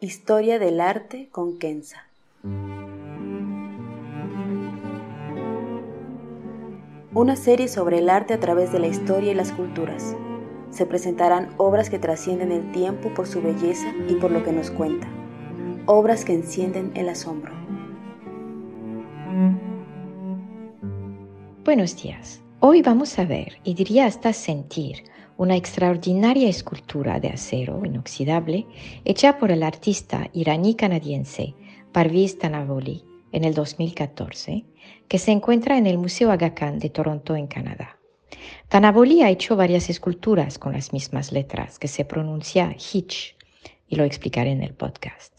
Historia del arte con Kenza. Una serie sobre el arte a través de la historia y las culturas. Se presentarán obras que trascienden el tiempo por su belleza y por lo que nos cuenta. Obras que encienden el asombro. Buenos días. Hoy vamos a ver, y diría hasta sentir, una extraordinaria escultura de acero inoxidable hecha por el artista iraní-canadiense Parviz Tanavoli en el 2014, que se encuentra en el Museo Aga Khan de Toronto, en Canadá. Tanavoli ha hecho varias esculturas con las mismas letras, que se pronuncia Hitch, y lo explicaré en el podcast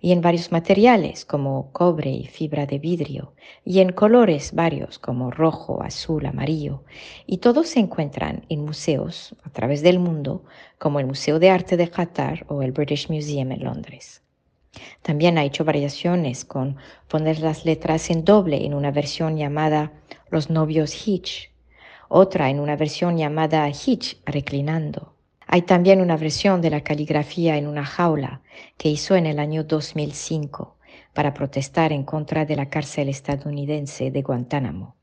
y en varios materiales como cobre y fibra de vidrio, y en colores varios como rojo, azul, amarillo, y todos se encuentran en museos a través del mundo, como el Museo de Arte de Qatar o el British Museum en Londres. También ha hecho variaciones con poner las letras en doble en una versión llamada Los novios Hitch, otra en una versión llamada Hitch reclinando hay también una versión de la caligrafía en una jaula que hizo en el año 2005 para protestar en contra de la cárcel estadounidense de Guantánamo.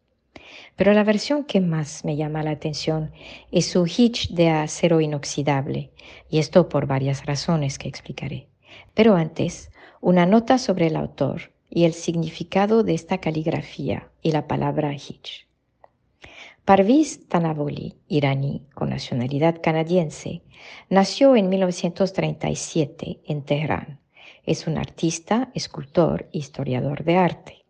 Pero la versión que más me llama la atención es su hitch de acero inoxidable, y esto por varias razones que explicaré. Pero antes, una nota sobre el autor y el significado de esta caligrafía y la palabra hitch. Parviz Tanavoli, iraní con nacionalidad canadiense, nació en 1937 en Teherán. Es un artista, escultor e historiador de arte.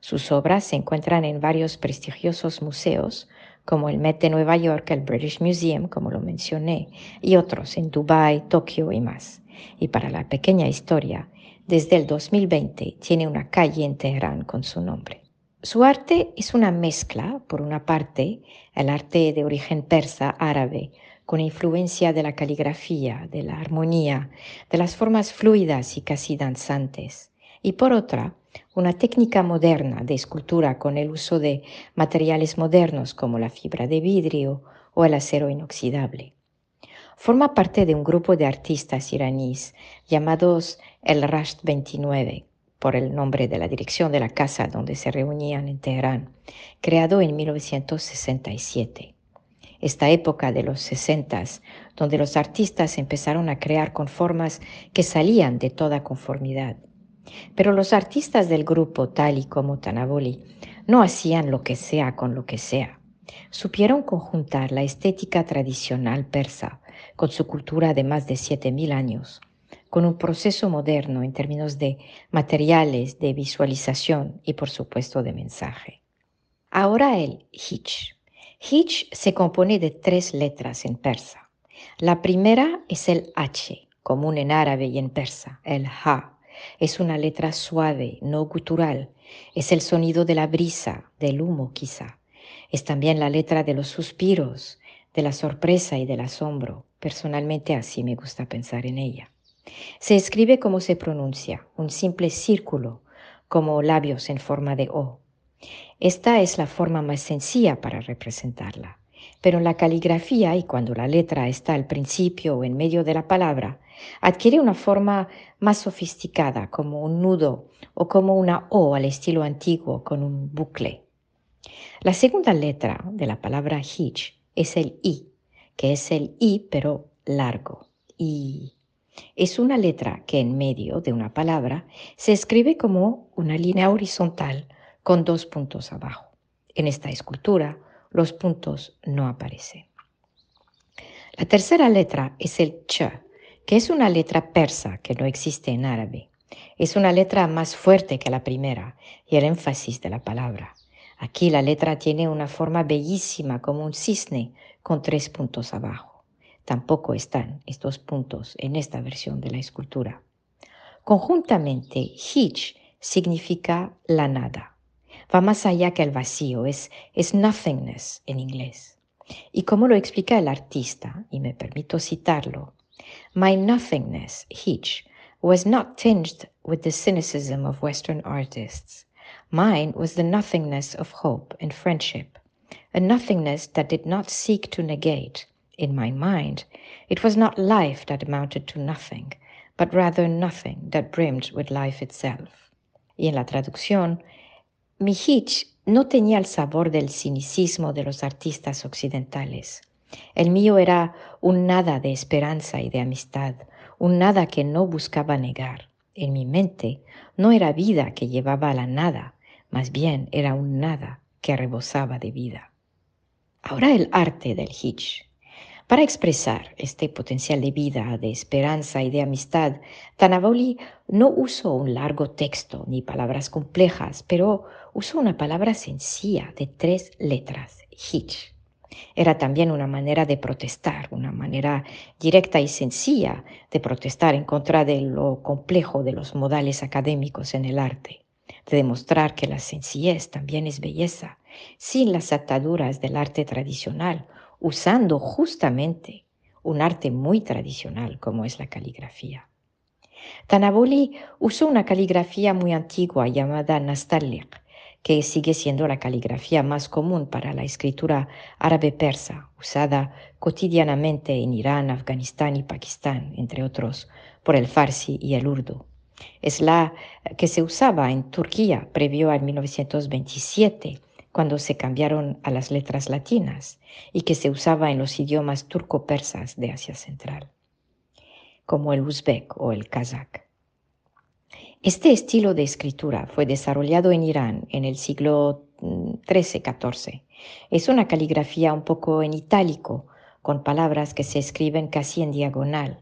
Sus obras se encuentran en varios prestigiosos museos, como el Met de Nueva York, el British Museum, como lo mencioné, y otros en Dubái, Tokio y más. Y para la pequeña historia, desde el 2020 tiene una calle en Teherán con su nombre. Su arte es una mezcla, por una parte, el arte de origen persa árabe, con influencia de la caligrafía, de la armonía, de las formas fluidas y casi danzantes, y por otra, una técnica moderna de escultura con el uso de materiales modernos como la fibra de vidrio o el acero inoxidable. Forma parte de un grupo de artistas iraníes llamados el Rasht 29, por el nombre de la dirección de la casa donde se reunían en Teherán, creado en 1967. Esta época de los sesentas, donde los artistas empezaron a crear con formas que salían de toda conformidad. Pero los artistas del grupo, tal y como Tanaboli, no hacían lo que sea con lo que sea. Supieron conjuntar la estética tradicional persa con su cultura de más de 7.000 años con un proceso moderno en términos de materiales, de visualización y por supuesto de mensaje. Ahora el Hitch. Hitch se compone de tres letras en persa. La primera es el H, común en árabe y en persa, el Ha. Es una letra suave, no gutural. Es el sonido de la brisa, del humo quizá. Es también la letra de los suspiros, de la sorpresa y del asombro. Personalmente así me gusta pensar en ella. Se escribe como se pronuncia, un simple círculo, como labios en forma de O. Esta es la forma más sencilla para representarla. Pero en la caligrafía, y cuando la letra está al principio o en medio de la palabra, adquiere una forma más sofisticada, como un nudo o como una O al estilo antiguo con un bucle. La segunda letra de la palabra hitch es el I, que es el I pero largo. I. Es una letra que en medio de una palabra se escribe como una línea horizontal con dos puntos abajo. En esta escultura, los puntos no aparecen. La tercera letra es el ch, que es una letra persa que no existe en árabe. Es una letra más fuerte que la primera y el énfasis de la palabra. Aquí la letra tiene una forma bellísima como un cisne con tres puntos abajo. Tampoco están estos puntos en esta versión de la escultura. Conjuntamente, hitch significa la nada. Va más allá que el vacío, es, es nothingness en inglés. Y como lo explica el artista, y me permito citarlo, My nothingness, Hitch, was not tinged with the cynicism of Western artists. Mine was the nothingness of hope and friendship, a nothingness that did not seek to negate. In my mind, it was not life that amounted to nothing, but rather nothing that brimmed with life itself. Y en la traducción, mi hitch no tenía el sabor del cynicismo de los artistas occidentales. El mío era un nada de esperanza y de amistad, un nada que no buscaba negar. En mi mente no era vida que llevaba a la nada, más bien era un nada que rebosaba de vida. Ahora el arte del Hitch. Para expresar este potencial de vida, de esperanza y de amistad, Tanaboli no usó un largo texto ni palabras complejas, pero usó una palabra sencilla de tres letras, Hitch. Era también una manera de protestar, una manera directa y sencilla de protestar en contra de lo complejo de los modales académicos en el arte de demostrar que la sencillez también es belleza, sin las ataduras del arte tradicional, usando justamente un arte muy tradicional como es la caligrafía. Tanaboli usó una caligrafía muy antigua llamada Nastaliq, que sigue siendo la caligrafía más común para la escritura árabe-persa, usada cotidianamente en Irán, Afganistán y Pakistán, entre otros, por el farsi y el urdu. Es la que se usaba en Turquía previo al 1927, cuando se cambiaron a las letras latinas, y que se usaba en los idiomas turco-persas de Asia Central, como el uzbek o el kazak. Este estilo de escritura fue desarrollado en Irán en el siglo XIII-XIV. Mm, es una caligrafía un poco en itálico, con palabras que se escriben casi en diagonal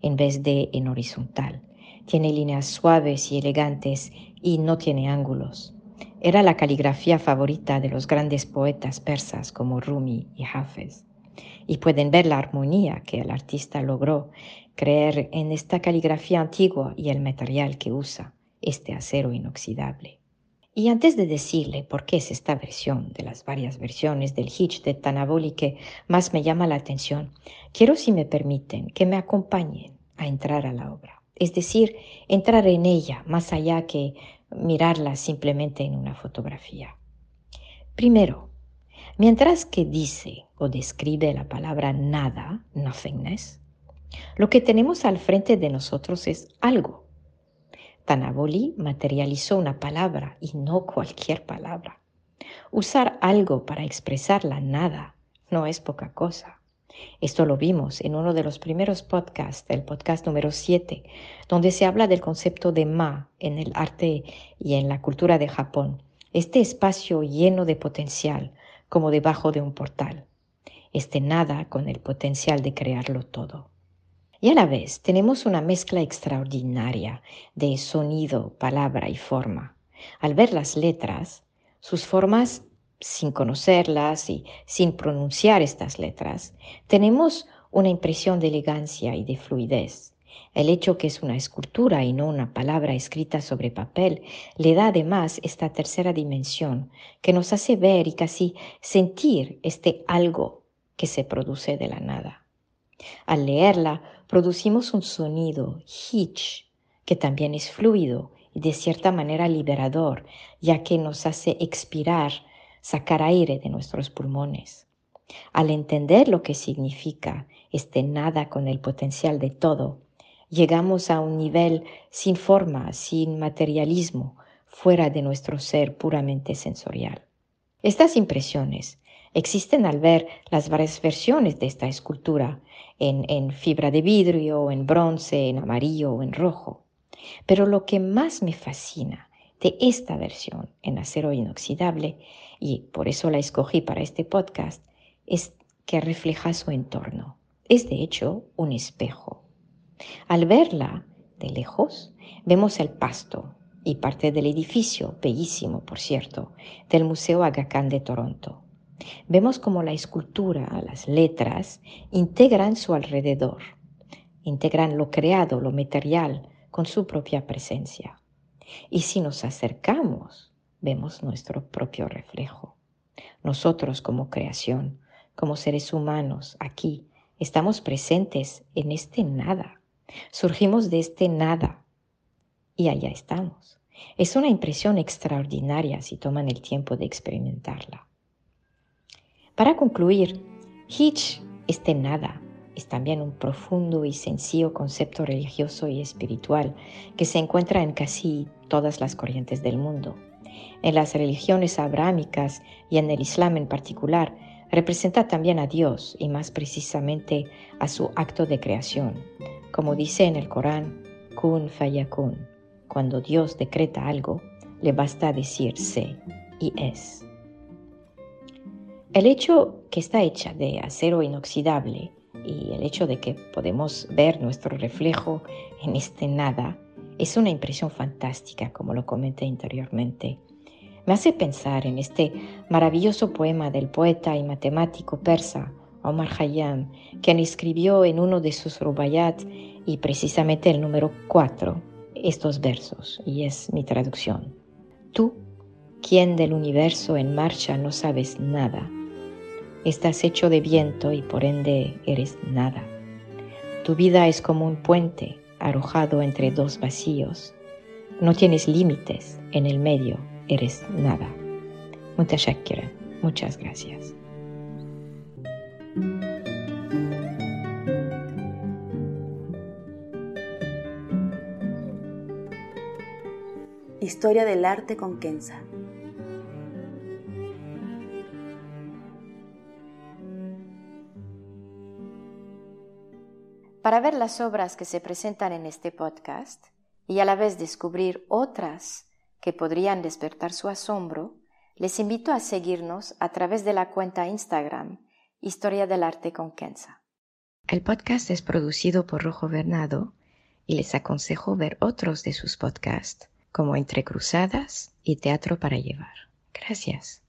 en vez de en horizontal tiene líneas suaves y elegantes y no tiene ángulos. Era la caligrafía favorita de los grandes poetas persas como Rumi y Hafez. Y pueden ver la armonía que el artista logró creer en esta caligrafía antigua y el material que usa, este acero inoxidable. Y antes de decirle por qué es esta versión de las varias versiones del Hitch de Tanaboli que más me llama la atención, quiero, si me permiten, que me acompañen a entrar a la obra es decir, entrar en ella más allá que mirarla simplemente en una fotografía. Primero, mientras que dice o describe la palabra nada, nothingness, lo que tenemos al frente de nosotros es algo. Tanaboli materializó una palabra y no cualquier palabra. Usar algo para expresar la nada no es poca cosa. Esto lo vimos en uno de los primeros podcasts, el podcast número 7, donde se habla del concepto de ma en el arte y en la cultura de Japón. Este espacio lleno de potencial, como debajo de un portal. Este nada con el potencial de crearlo todo. Y a la vez tenemos una mezcla extraordinaria de sonido, palabra y forma. Al ver las letras, sus formas sin conocerlas y sin pronunciar estas letras, tenemos una impresión de elegancia y de fluidez. El hecho que es una escultura y no una palabra escrita sobre papel le da además esta tercera dimensión que nos hace ver y casi sentir este algo que se produce de la nada. Al leerla producimos un sonido hitch que también es fluido y de cierta manera liberador, ya que nos hace expirar sacar aire de nuestros pulmones. Al entender lo que significa este nada con el potencial de todo, llegamos a un nivel sin forma, sin materialismo, fuera de nuestro ser puramente sensorial. Estas impresiones existen al ver las varias versiones de esta escultura, en, fibra de vidrio, en bronce, en amarillo o en rojo. Pero lo que más me fascina de esta versión en acero inoxidable, y por eso la escogí para este podcast, es que refleja su entorno. Es de hecho un espejo. Al verla de lejos, vemos el pasto y parte del edificio, bellísimo por cierto, del Museo Aga de Toronto. Vemos como la escultura, las letras, integran su alrededor, integran lo creado, lo material, con su propia presencia. Y si nos acercamos, vemos nuestro propio reflejo. Nosotros como creación, como seres humanos aquí, estamos presentes en este nada. Surgimos de este nada y allá estamos. Es una impresión extraordinaria si toman el tiempo de experimentarla. Para concluir, Hitch, este nada, es también un profundo y sencillo concepto religioso y espiritual que se encuentra en casi todas las corrientes del mundo. En las religiones abrámicas y en el Islam en particular, representa también a Dios y más precisamente a su acto de creación. Como dice en el Corán, kun fayakun, cuando Dios decreta algo, le basta decir sé y es. El hecho que está hecha de acero inoxidable y el hecho de que podemos ver nuestro reflejo en este nada es una impresión fantástica, como lo comenté anteriormente. Me hace pensar en este maravilloso poema del poeta y matemático persa Omar Khayyam, quien escribió en uno de sus rubayat y precisamente el número 4 estos versos, y es mi traducción. Tú, quien del universo en marcha no sabes nada, estás hecho de viento y por ende eres nada. Tu vida es como un puente arrojado entre dos vacíos. No tienes límites en el medio eres nada. Muchas gracias. Historia del arte con Kenza. Para ver las obras que se presentan en este podcast y a la vez descubrir otras que podrían despertar su asombro, les invito a seguirnos a través de la cuenta Instagram Historia del Arte con Kenza. El podcast es producido por Rojo Bernado y les aconsejo ver otros de sus podcasts como Entre Cruzadas y Teatro para Llevar. Gracias.